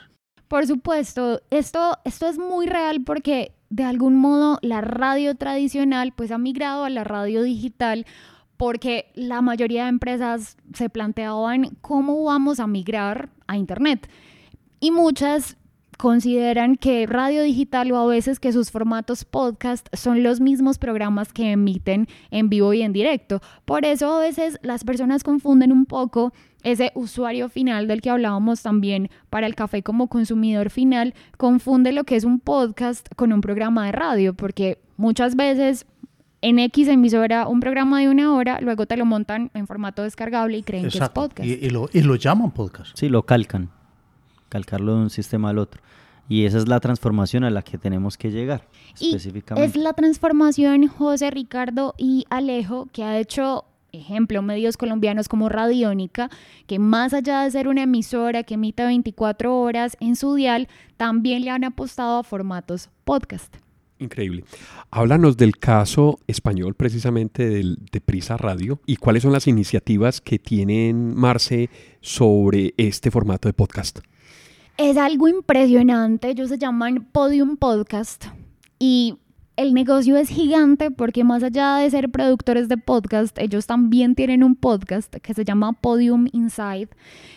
Por supuesto, esto, esto es muy real porque de algún modo la radio tradicional pues ha migrado a la radio digital porque la mayoría de empresas se planteaban cómo vamos a migrar a Internet. Y muchas consideran que radio digital o a veces que sus formatos podcast son los mismos programas que emiten en vivo y en directo. Por eso a veces las personas confunden un poco ese usuario final del que hablábamos también para el café como consumidor final, confunde lo que es un podcast con un programa de radio, porque muchas veces en X emisora un programa de una hora, luego te lo montan en formato descargable y creen que es podcast. Y, lo, y lo llaman podcast. Sí, lo calcan, calcarlo de un sistema al otro. Y esa es la transformación a la que tenemos que llegar. Y es la transformación, José, Ricardo y Alejo, que ha hecho ejemplo, medios colombianos como Radiónica, que más allá de ser una emisora que emite 24 horas en su dial, también le han apostado a formatos podcast. Increíble. Háblanos del caso español precisamente del, de Prisa Radio y cuáles son las iniciativas que tienen Marce sobre este formato de podcast. Es algo impresionante, ellos se llaman Podium Podcast y el negocio es gigante porque más allá de ser productores de podcast, ellos también tienen un podcast que se llama Podium Inside,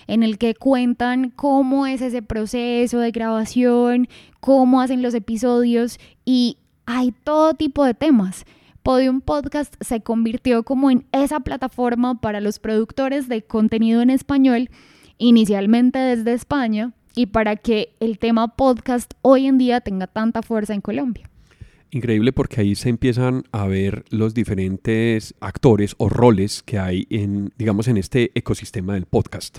en el que cuentan cómo es ese proceso de grabación, cómo hacen los episodios y hay todo tipo de temas. Podium Podcast se convirtió como en esa plataforma para los productores de contenido en español, inicialmente desde España, y para que el tema podcast hoy en día tenga tanta fuerza en Colombia. Increíble porque ahí se empiezan a ver los diferentes actores o roles que hay en, digamos, en este ecosistema del podcast.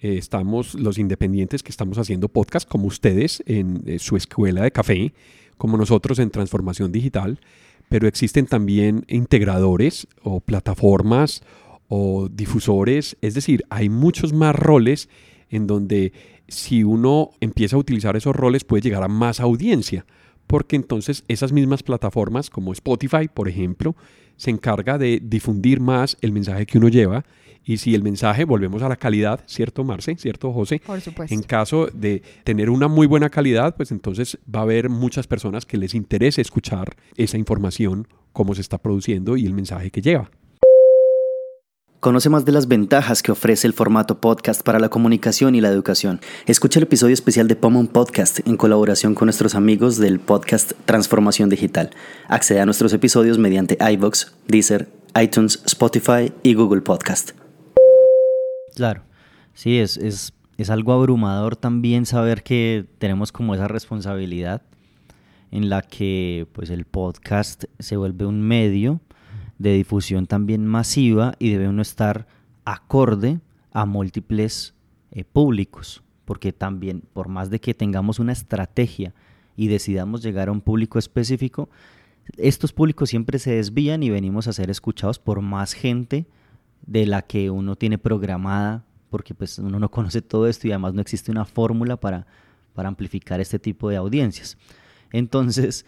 Eh, estamos los independientes que estamos haciendo podcast, como ustedes en eh, su escuela de café, como nosotros en transformación digital, pero existen también integradores o plataformas o difusores, es decir, hay muchos más roles en donde si uno empieza a utilizar esos roles puede llegar a más audiencia porque entonces esas mismas plataformas como Spotify, por ejemplo, se encarga de difundir más el mensaje que uno lleva y si el mensaje, volvemos a la calidad, ¿cierto, Marce? ¿Cierto, José? Por supuesto. En caso de tener una muy buena calidad, pues entonces va a haber muchas personas que les interese escuchar esa información, cómo se está produciendo y el mensaje que lleva. Conoce más de las ventajas que ofrece el formato podcast para la comunicación y la educación. Escucha el episodio especial de Pomon Podcast en colaboración con nuestros amigos del podcast Transformación Digital. Accede a nuestros episodios mediante iVoox, Deezer, iTunes, Spotify y Google Podcast. Claro, sí, es, es, es algo abrumador también saber que tenemos como esa responsabilidad en la que pues el podcast se vuelve un medio de difusión también masiva y debe uno estar acorde a múltiples eh, públicos, porque también por más de que tengamos una estrategia y decidamos llegar a un público específico, estos públicos siempre se desvían y venimos a ser escuchados por más gente de la que uno tiene programada, porque pues uno no conoce todo esto y además no existe una fórmula para, para amplificar este tipo de audiencias. Entonces,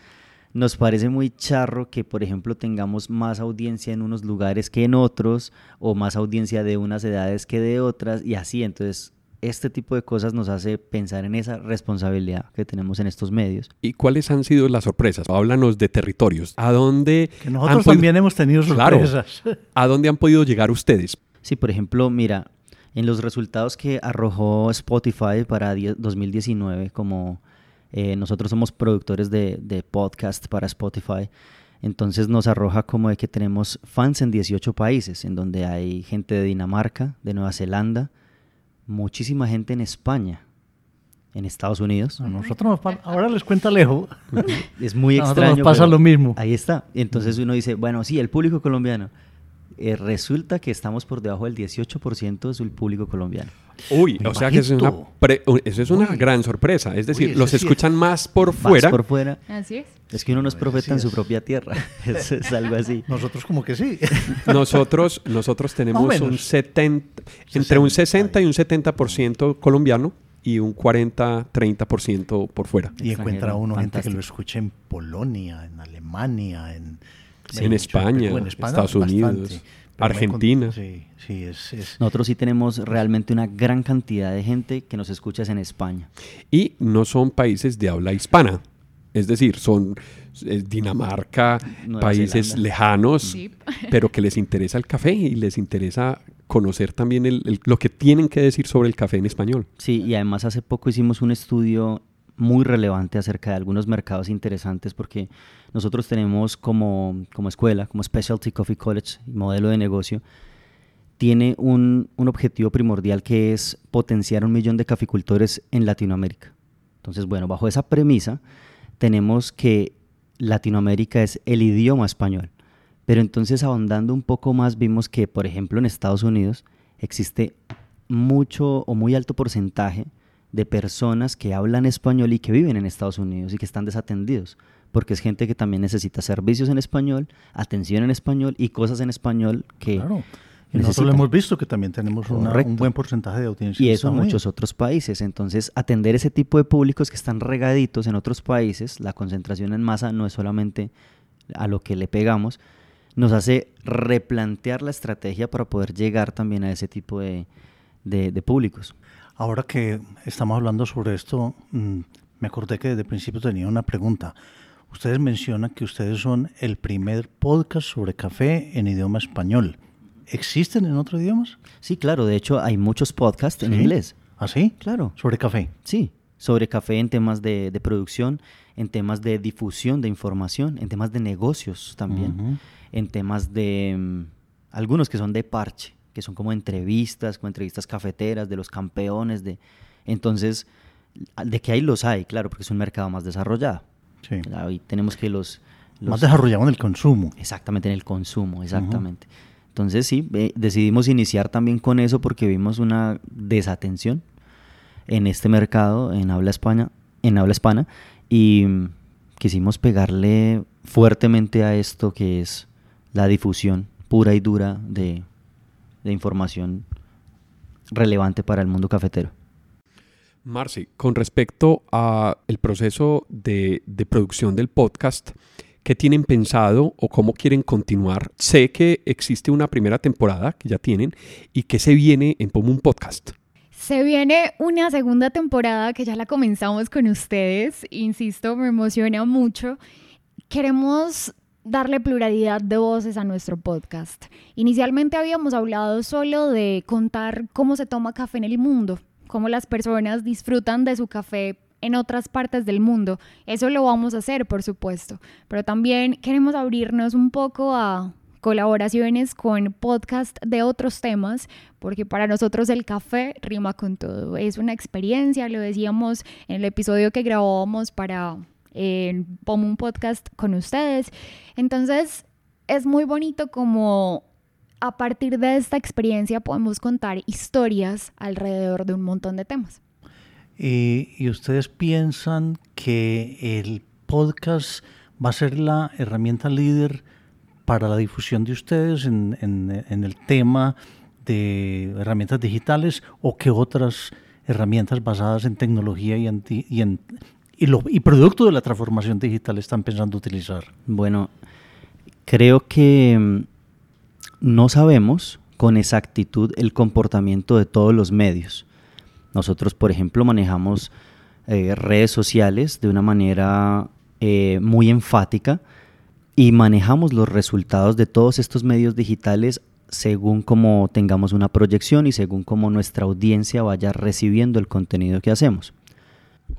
nos parece muy charro que, por ejemplo, tengamos más audiencia en unos lugares que en otros, o más audiencia de unas edades que de otras, y así. Entonces, este tipo de cosas nos hace pensar en esa responsabilidad que tenemos en estos medios. ¿Y cuáles han sido las sorpresas? Háblanos de territorios. ¿A dónde? Que nosotros también hemos tenido sorpresas. <laughs> ¿A dónde han podido llegar ustedes? Sí, por ejemplo, mira, en los resultados que arrojó Spotify para 2019 como eh, nosotros somos productores de, de, podcast para Spotify. Entonces nos arroja como de que tenemos fans en 18 países, en donde hay gente de Dinamarca, de Nueva Zelanda, muchísima gente en España, en Estados Unidos. nosotros ahora les cuenta lejos. Es muy <laughs> extraño. Nos pasa lo mismo. Ahí está. Entonces uno dice, bueno, sí, el público colombiano. Eh, resulta que estamos por debajo del 18% del público colombiano. Uy, Muy o sea que eso es una, bajito. pre- eso es una Uy. gran sorpresa. Es decir, los es- escuchan más por fuera. por fuera. Así es. Es que uno no es profeta en su propia tierra. <laughs> Es algo así. Nosotros como que sí. <laughs> Nosotros, nosotros tenemos Más un menos. 70, entre un 60 y un 60. 70% colombiano y un 40-30% por fuera. Y encuentra uno gente que lo escucha en Polonia, en Alemania, en, En España, Estados Unidos, Argentina. Sí, sí, es, es- Nosotros sí tenemos realmente una gran cantidad de gente que nos escucha en España. Y no son países de habla hispana. Es decir, son eh, Dinamarca, Nueva países Zelanda. lejanos, Sí. <laughs> pero que les interesa el café y les interesa conocer también el- el- lo que tienen que decir sobre el café en español. Sí, y además hace poco hicimos un estudio muy relevante acerca de algunos mercados interesantes porque nosotros tenemos como, como escuela, como Specialty Coffee College, modelo de negocio, tiene un, un objetivo primordial que es potenciar un millón de caficultores en Latinoamérica. Entonces, bueno, bajo esa premisa tenemos que Latinoamérica es el idioma español. Pero entonces ahondando un poco más vimos que, por ejemplo, en Estados Unidos existe mucho o muy alto porcentaje de personas que hablan español y que viven en Estados Unidos y que están desatendidos, porque es gente que también necesita servicios en español, atención en español y cosas en español que claro. Y nosotros lo hemos visto que también tenemos una- un buen porcentaje de audiencia. Y eso en muchos otros países. Entonces, atender ese tipo de públicos que están regaditos en otros países, la concentración en masa no es solamente a lo que le pegamos, nos hace replantear la estrategia para poder llegar también a ese tipo de, de- de públicos. Ahora que estamos hablando sobre esto, mm, me acordé que desde el principio tenía una pregunta. Ustedes mencionan que ustedes son el primer podcast sobre café en idioma español. ¿Existen en otros idiomas? Sí, claro, de hecho hay muchos podcasts en ¿Sí? inglés. ¿Ah, sí? Claro. Sobre café. Sí, sobre café en temas de, de producción, en temas de difusión de información, en temas de negocios también, en temas de mm, algunos que son de parche, que son como entrevistas, como entrevistas cafeteras de los campeones de entonces de que ahí los hay, claro, porque es un mercado más desarrollado. Sí. Ahí tenemos que los, los- Más desarrollado en el consumo. Exactamente, en el consumo, exactamente. Entonces sí, eh, decidimos iniciar también con eso porque vimos una desatención en este mercado, en habla España, en habla hispana, y quisimos pegarle fuertemente a esto que es la difusión pura y dura de, de información relevante para el mundo cafetero. Marci, con respecto a el proceso de, de producción del podcast, ¿qué tienen pensado o cómo quieren continuar? Sé que existe una primera temporada que ya tienen y que se viene en Pomum Podcast. Se viene una segunda temporada que ya la comenzamos con ustedes. Insisto, me emociona mucho. Queremos darle pluralidad de voces a nuestro podcast. Inicialmente habíamos hablado solo de contar cómo se toma café en el mundo, cómo las personas disfrutan de su café en otras partes del mundo. Eso lo vamos a hacer, por supuesto, pero también queremos abrirnos un poco a colaboraciones con podcast de otros temas, porque para nosotros el café rima con todo. Es una experiencia, lo decíamos en el episodio que grabábamos para eh, Pomo un podcast con ustedes. Entonces, es muy bonito como a partir de esta experiencia podemos contar historias alrededor de un montón de temas. Y, ustedes piensan que el podcast va a ser la herramienta líder para la difusión de ustedes en, en- el tema de herramientas digitales o que otras herramientas basadas en tecnología y, y, en, y, lo- y producto de la transformación digital están pensando utilizar. Bueno, creo que mm, no sabemos con exactitud el comportamiento de todos los medios. Nosotros, por ejemplo, manejamos eh, redes sociales de una manera eh, muy enfática y manejamos los resultados de todos estos medios digitales según como tengamos una proyección y según como nuestra audiencia vaya recibiendo el contenido que hacemos.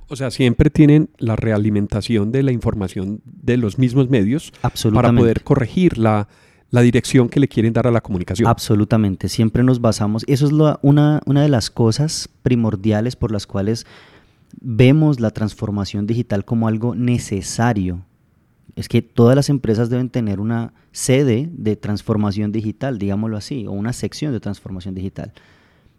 O sea, siempre tienen la realimentación de la información de los mismos medios para poder corregir la, la dirección que le quieren dar a la comunicación. Absolutamente, siempre nos basamos, eso es lo- una, una de las cosas primordiales por las cuales vemos la transformación digital como algo necesario es que todas las empresas deben tener una sede de transformación digital, digámoslo así, o una sección de transformación digital.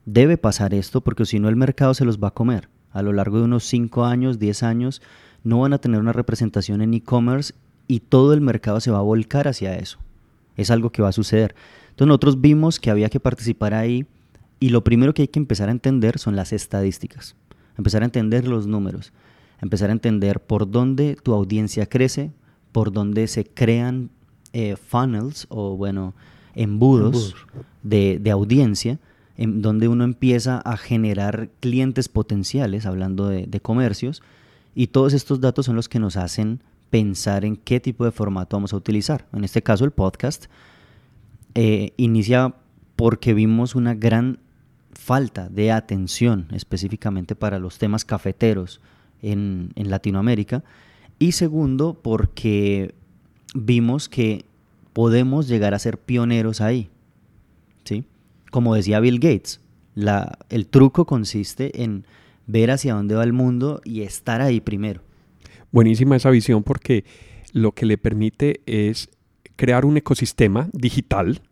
Debe pasar esto porque si no el mercado se los va a comer. A lo largo de unos 5 años, 10 años, no van a tener una representación en e-commerce y todo el mercado se va a volcar hacia eso. Es algo que va a suceder. Entonces nosotros vimos que había que participar ahí y lo primero que hay que empezar a entender son las estadísticas, empezar a entender los números, empezar a entender por dónde tu audiencia crece, por dónde se crean eh, funnels o bueno, embudos, De, audiencia, en donde uno empieza a generar clientes potenciales, hablando de, comercios, y todos estos datos son los que nos hacen pensar en qué tipo de formato vamos a utilizar. En este caso, el podcast eh, inicia porque vimos una gran falta de atención específicamente para los temas cafeteros en, en Latinoamérica. Y segundo, porque vimos que podemos llegar a ser pioneros ahí. ¿sí? Como decía Bill Gates, el truco consiste en ver hacia dónde va el mundo y estar ahí primero. Buenísima esa visión porque lo que le permite es crear un ecosistema digital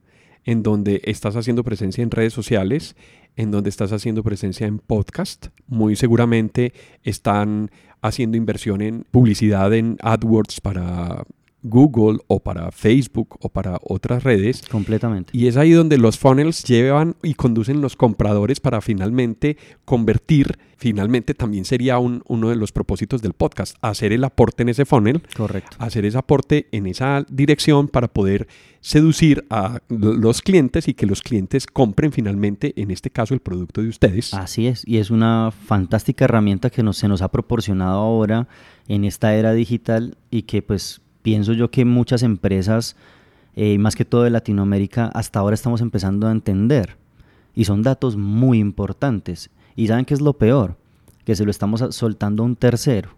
en donde estás haciendo presencia en redes sociales, en donde estás haciendo presencia en podcast. Muy seguramente están haciendo inversión en publicidad en AdWords para Google o para Facebook o para otras redes. Completamente. Y es ahí donde los funnels llevan y conducen los compradores para finalmente convertir, finalmente también sería un, uno de los propósitos del podcast, hacer el aporte en ese funnel. Correcto. Hacer ese aporte en esa dirección para poder seducir a los clientes y que los clientes compren finalmente, en este caso, el producto de ustedes. Así es, y es una fantástica herramienta que nos, se nos ha proporcionado ahora en esta era digital y que pues pienso yo que muchas empresas, eh, más que todo de Latinoamérica, hasta ahora estamos empezando a entender. Y son datos muy importantes. ¿Y saben qué es lo peor? Que se lo estamos soltando a un tercero.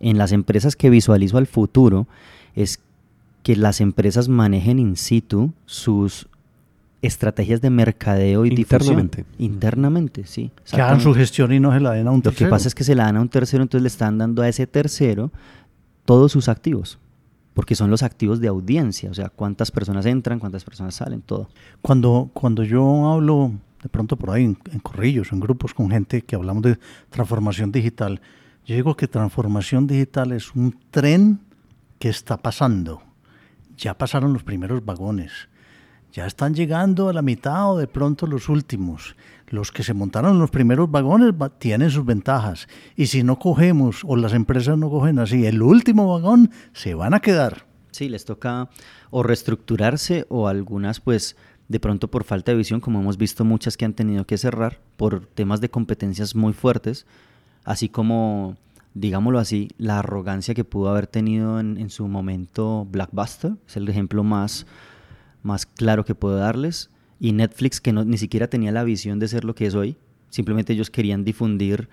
En las empresas que visualizo al futuro es que las empresas manejen in situ sus estrategias de mercadeo y internamente. difusión. Internamente, sí. Que hagan su gestión y no se la den a un tercero. Lo que pasa es que se la dan a un tercero, entonces le están dando a ese tercero todos sus activos porque son los activos de audiencia, o sea, cuántas personas entran, cuántas personas salen, todo. Cuando, cuando yo hablo de pronto por ahí en, corrillos, en grupos con gente que hablamos de transformación digital, yo digo que transformación digital es un tren que está pasando. Ya pasaron los primeros vagones, ya están llegando a la mitad o de pronto los últimos los que se montaron los primeros vagones tienen sus ventajas. Y si no cogemos o las empresas no cogen así el último vagón, se van a quedar. Sí, les toca o reestructurarse o algunas pues de pronto por falta de visión, como hemos visto muchas que han tenido que cerrar por temas de competencias muy fuertes, así como, digámoslo así, la arrogancia que pudo haber tenido en, en su momento Blackbuster, es el ejemplo más, más claro que puedo darles y Netflix que no, ni siquiera tenía la visión de ser lo que es hoy, simplemente ellos querían difundir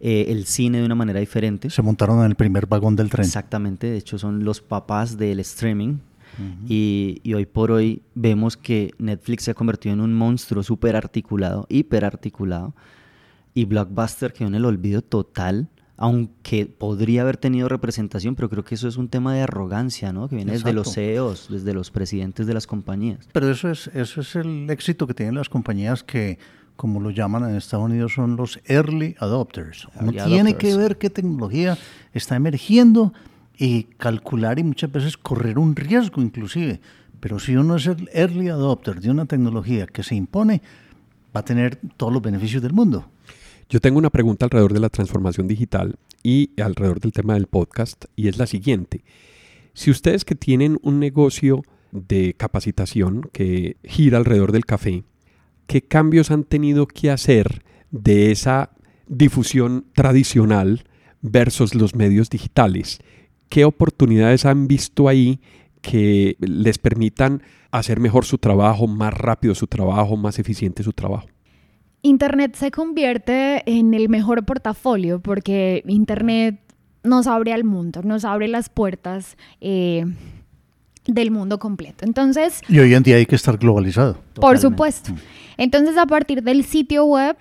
eh, el cine de una manera diferente. Se montaron en el primer vagón del tren. Exactamente, de hecho son los papás del streaming. y, y, hoy por hoy vemos que Netflix se ha convertido en un monstruo súper articulado, hiper articulado, y Blockbuster quedó en el olvido total aunque podría haber tenido representación, pero creo que eso es un tema de arrogancia, ¿no? Que viene desde los CEOs, desde los presidentes de las compañías. Pero eso es, eso es el éxito que tienen las compañías que, como lo llaman en Estados Unidos, son los early adopters. Uno tiene que ver qué tecnología está emergiendo y calcular y muchas veces correr un riesgo inclusive. Pero si uno es el early adopter de una tecnología que se impone, va a tener todos los beneficios del mundo. Yo tengo una pregunta alrededor de la transformación digital y alrededor del tema del podcast y es la siguiente. Si ustedes que tienen un negocio de capacitación que gira alrededor del café, ¿qué cambios han tenido que hacer de esa difusión tradicional versus los medios digitales? ¿Qué oportunidades han visto ahí que les permitan hacer mejor su trabajo, más rápido su trabajo, más eficiente su trabajo? Internet se convierte en el mejor portafolio porque Internet nos abre al mundo, nos abre las puertas eh, del mundo completo. Entonces... Y hoy en día hay que estar globalizado. Por supuesto. Entonces a partir del sitio web,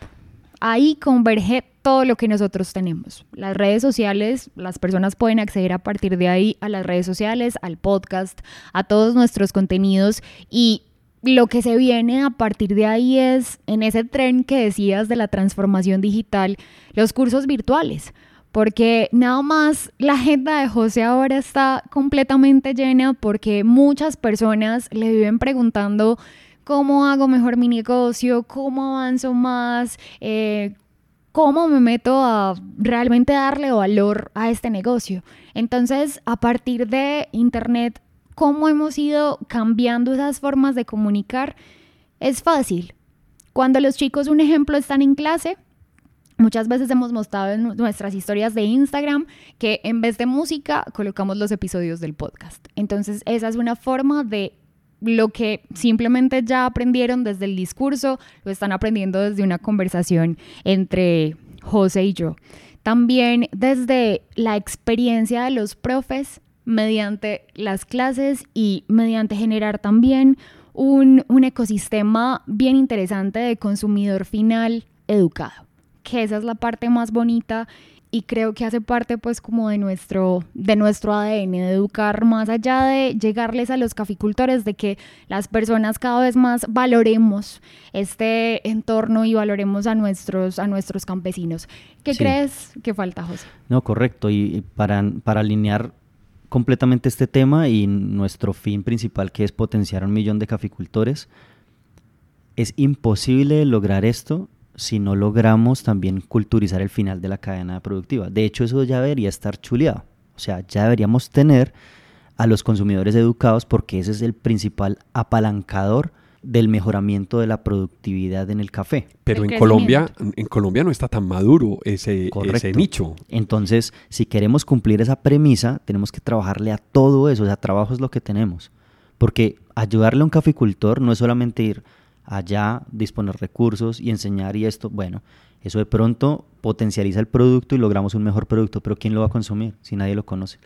ahí converge todo lo que nosotros tenemos. Las redes sociales, las personas pueden acceder a partir de ahí a las redes sociales, al podcast, a todos nuestros contenidos y lo que se viene a partir de ahí es, en ese tren que decías de la transformación digital, los cursos virtuales. Porque nada más la agenda de José ahora está completamente llena porque muchas personas le viven preguntando cómo hago mejor mi negocio, cómo avanzo más, eh, cómo me meto a realmente darle valor a este negocio. Entonces, a partir de Internet, cómo hemos ido cambiando esas formas de comunicar, es fácil. Cuando los chicos, un ejemplo, están en clase, muchas veces hemos mostrado en nuestras historias de Instagram que en vez de música colocamos los episodios del podcast. Entonces, esa es una forma de lo que simplemente ya aprendieron desde el discurso, lo están aprendiendo desde una conversación entre José y yo. También desde la experiencia de los profes mediante las clases y mediante generar también un, un ecosistema bien interesante de consumidor final educado, que esa es la parte más bonita y creo que hace parte pues como de nuestro, de nuestro ADN, de educar más allá de llegarles a los caficultores, de que las personas cada vez más valoremos este entorno y valoremos a nuestros, a nuestros campesinos. ¿Qué crees que falta, José? No, correcto. Y para, para alinear completamente este tema y nuestro fin principal que es potenciar a un millón de caficultores, es imposible lograr esto si no logramos también culturizar el final de la cadena productiva. De hecho, eso ya debería estar chuleado. O sea, ya deberíamos tener a los consumidores educados porque ese es el principal apalancador del mejoramiento de la productividad en el café. Pero en Colombia, en Colombia no está tan maduro ese, ese, nicho. Entonces, si queremos cumplir esa premisa, tenemos que trabajarle a todo eso. O sea, trabajo es lo que tenemos. Porque ayudarle a un caficultor no es solamente ir, allá, disponer recursos y enseñar y esto, bueno, eso de pronto potencializa el producto y logramos un mejor producto, pero ¿quién lo va a consumir si nadie lo conoce?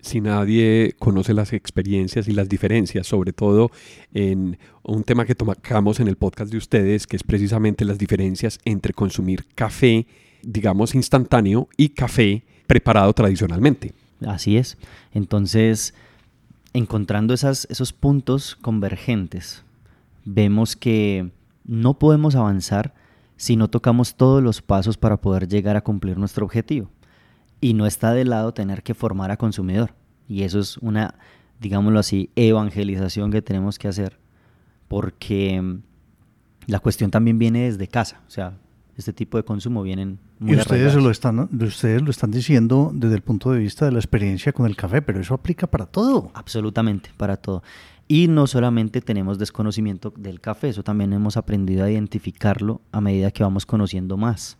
Si nadie conoce las experiencias y las diferencias, sobre todo en un tema que tomamos en el podcast de ustedes, que es precisamente las diferencias entre consumir café, digamos, instantáneo y café preparado tradicionalmente. Así es. Entonces, encontrando esos puntos convergentes vemos que no podemos avanzar si no tocamos todos los pasos para poder llegar a cumplir nuestro objetivo. Y no está de lado tener que formar a consumidor. Y eso es una, digámoslo así, evangelización que tenemos que hacer. Porque mm, la cuestión también viene desde casa. O sea, este tipo de consumo vienen muy y ustedes lo están ustedes lo están diciendo desde el punto de vista de la experiencia con el café pero eso aplica para todo absolutamente para todo y no solamente tenemos desconocimiento del café, eso también hemos aprendido a identificarlo a medida que vamos conociendo más,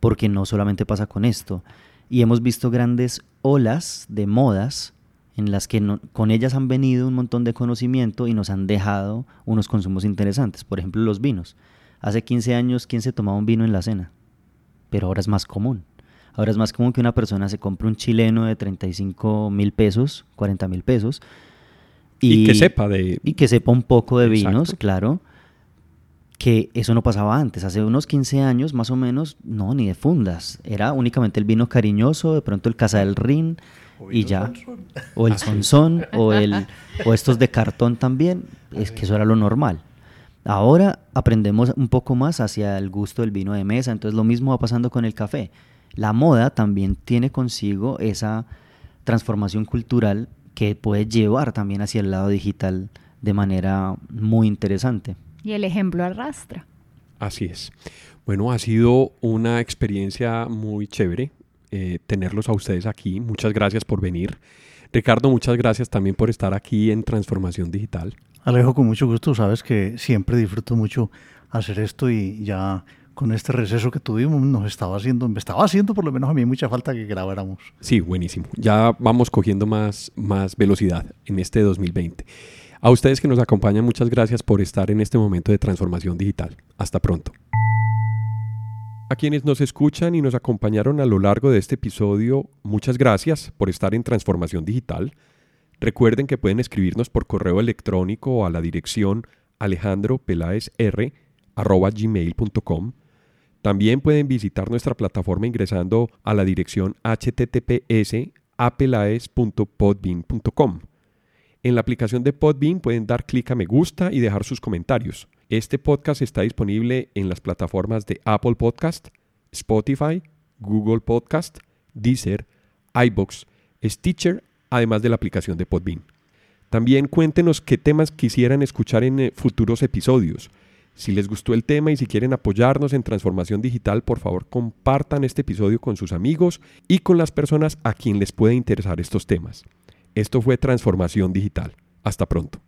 porque no solamente pasa con esto. Y hemos visto grandes olas de modas en las que con ellas han venido un montón de conocimiento y nos han dejado unos consumos interesantes. Por ejemplo, los vinos. Hace 15 años, ¿quién se tomaba un vino en la cena? Pero ahora es más común. Ahora es más común que una persona se compre un chileno de 35 mil pesos, 40 mil pesos, y, que sepa de... Y que sepa un poco de vinos, claro. Que eso no pasaba antes. Hace unos 15 años, más o menos, no, ni de fundas. Era únicamente el vino cariñoso, de pronto el Casa del Rin y ya. O el <laughs> Sonson, o, <laughs> el, o estos de cartón también. Es que eso era lo normal. Ahora aprendemos un poco más hacia el gusto del vino de mesa. Entonces lo mismo va pasando con el café. La moda también tiene consigo esa transformación cultural que puede llevar también hacia el lado digital de manera muy interesante. Y el ejemplo arrastra. Así es. Bueno, ha sido una experiencia muy chévere eh, tenerlos a ustedes aquí. Muchas gracias por venir. Ricardo, muchas gracias también por estar aquí en Transformación Digital. Alejo, con mucho gusto. Sabes que siempre disfruto mucho hacer esto y ya con este receso que tuvimos nos estaba haciendo, me estaba haciendo por lo menos a mí mucha falta que grabáramos. Sí, buenísimo. Ya vamos cogiendo más, más velocidad en este 2020. A ustedes que nos acompañan, muchas gracias por estar en este momento de transformación digital. Hasta pronto. A quienes nos escuchan y nos acompañaron a lo largo de este episodio, muchas gracias por estar en Transformación Digital. Recuerden que pueden escribirnos por correo electrónico a la dirección alejandropelaesr.gmail.com También pueden visitar nuestra plataforma ingresando a la dirección https apelaes.podbean.com. En la aplicación de Podbean pueden dar clic a me gusta y dejar sus comentarios. Este podcast está disponible en las plataformas de Apple Podcast, Spotify, Google Podcast, Deezer, iBox, Stitcher, además de la aplicación de Podbean. También cuéntenos qué temas quisieran escuchar en eh, futuros episodios. Si les gustó el tema y si quieren apoyarnos en transformación digital, por favor compartan este episodio con sus amigos y con las personas a quien les puede interesar estos temas. Esto fue Transformación Digital. Hasta pronto.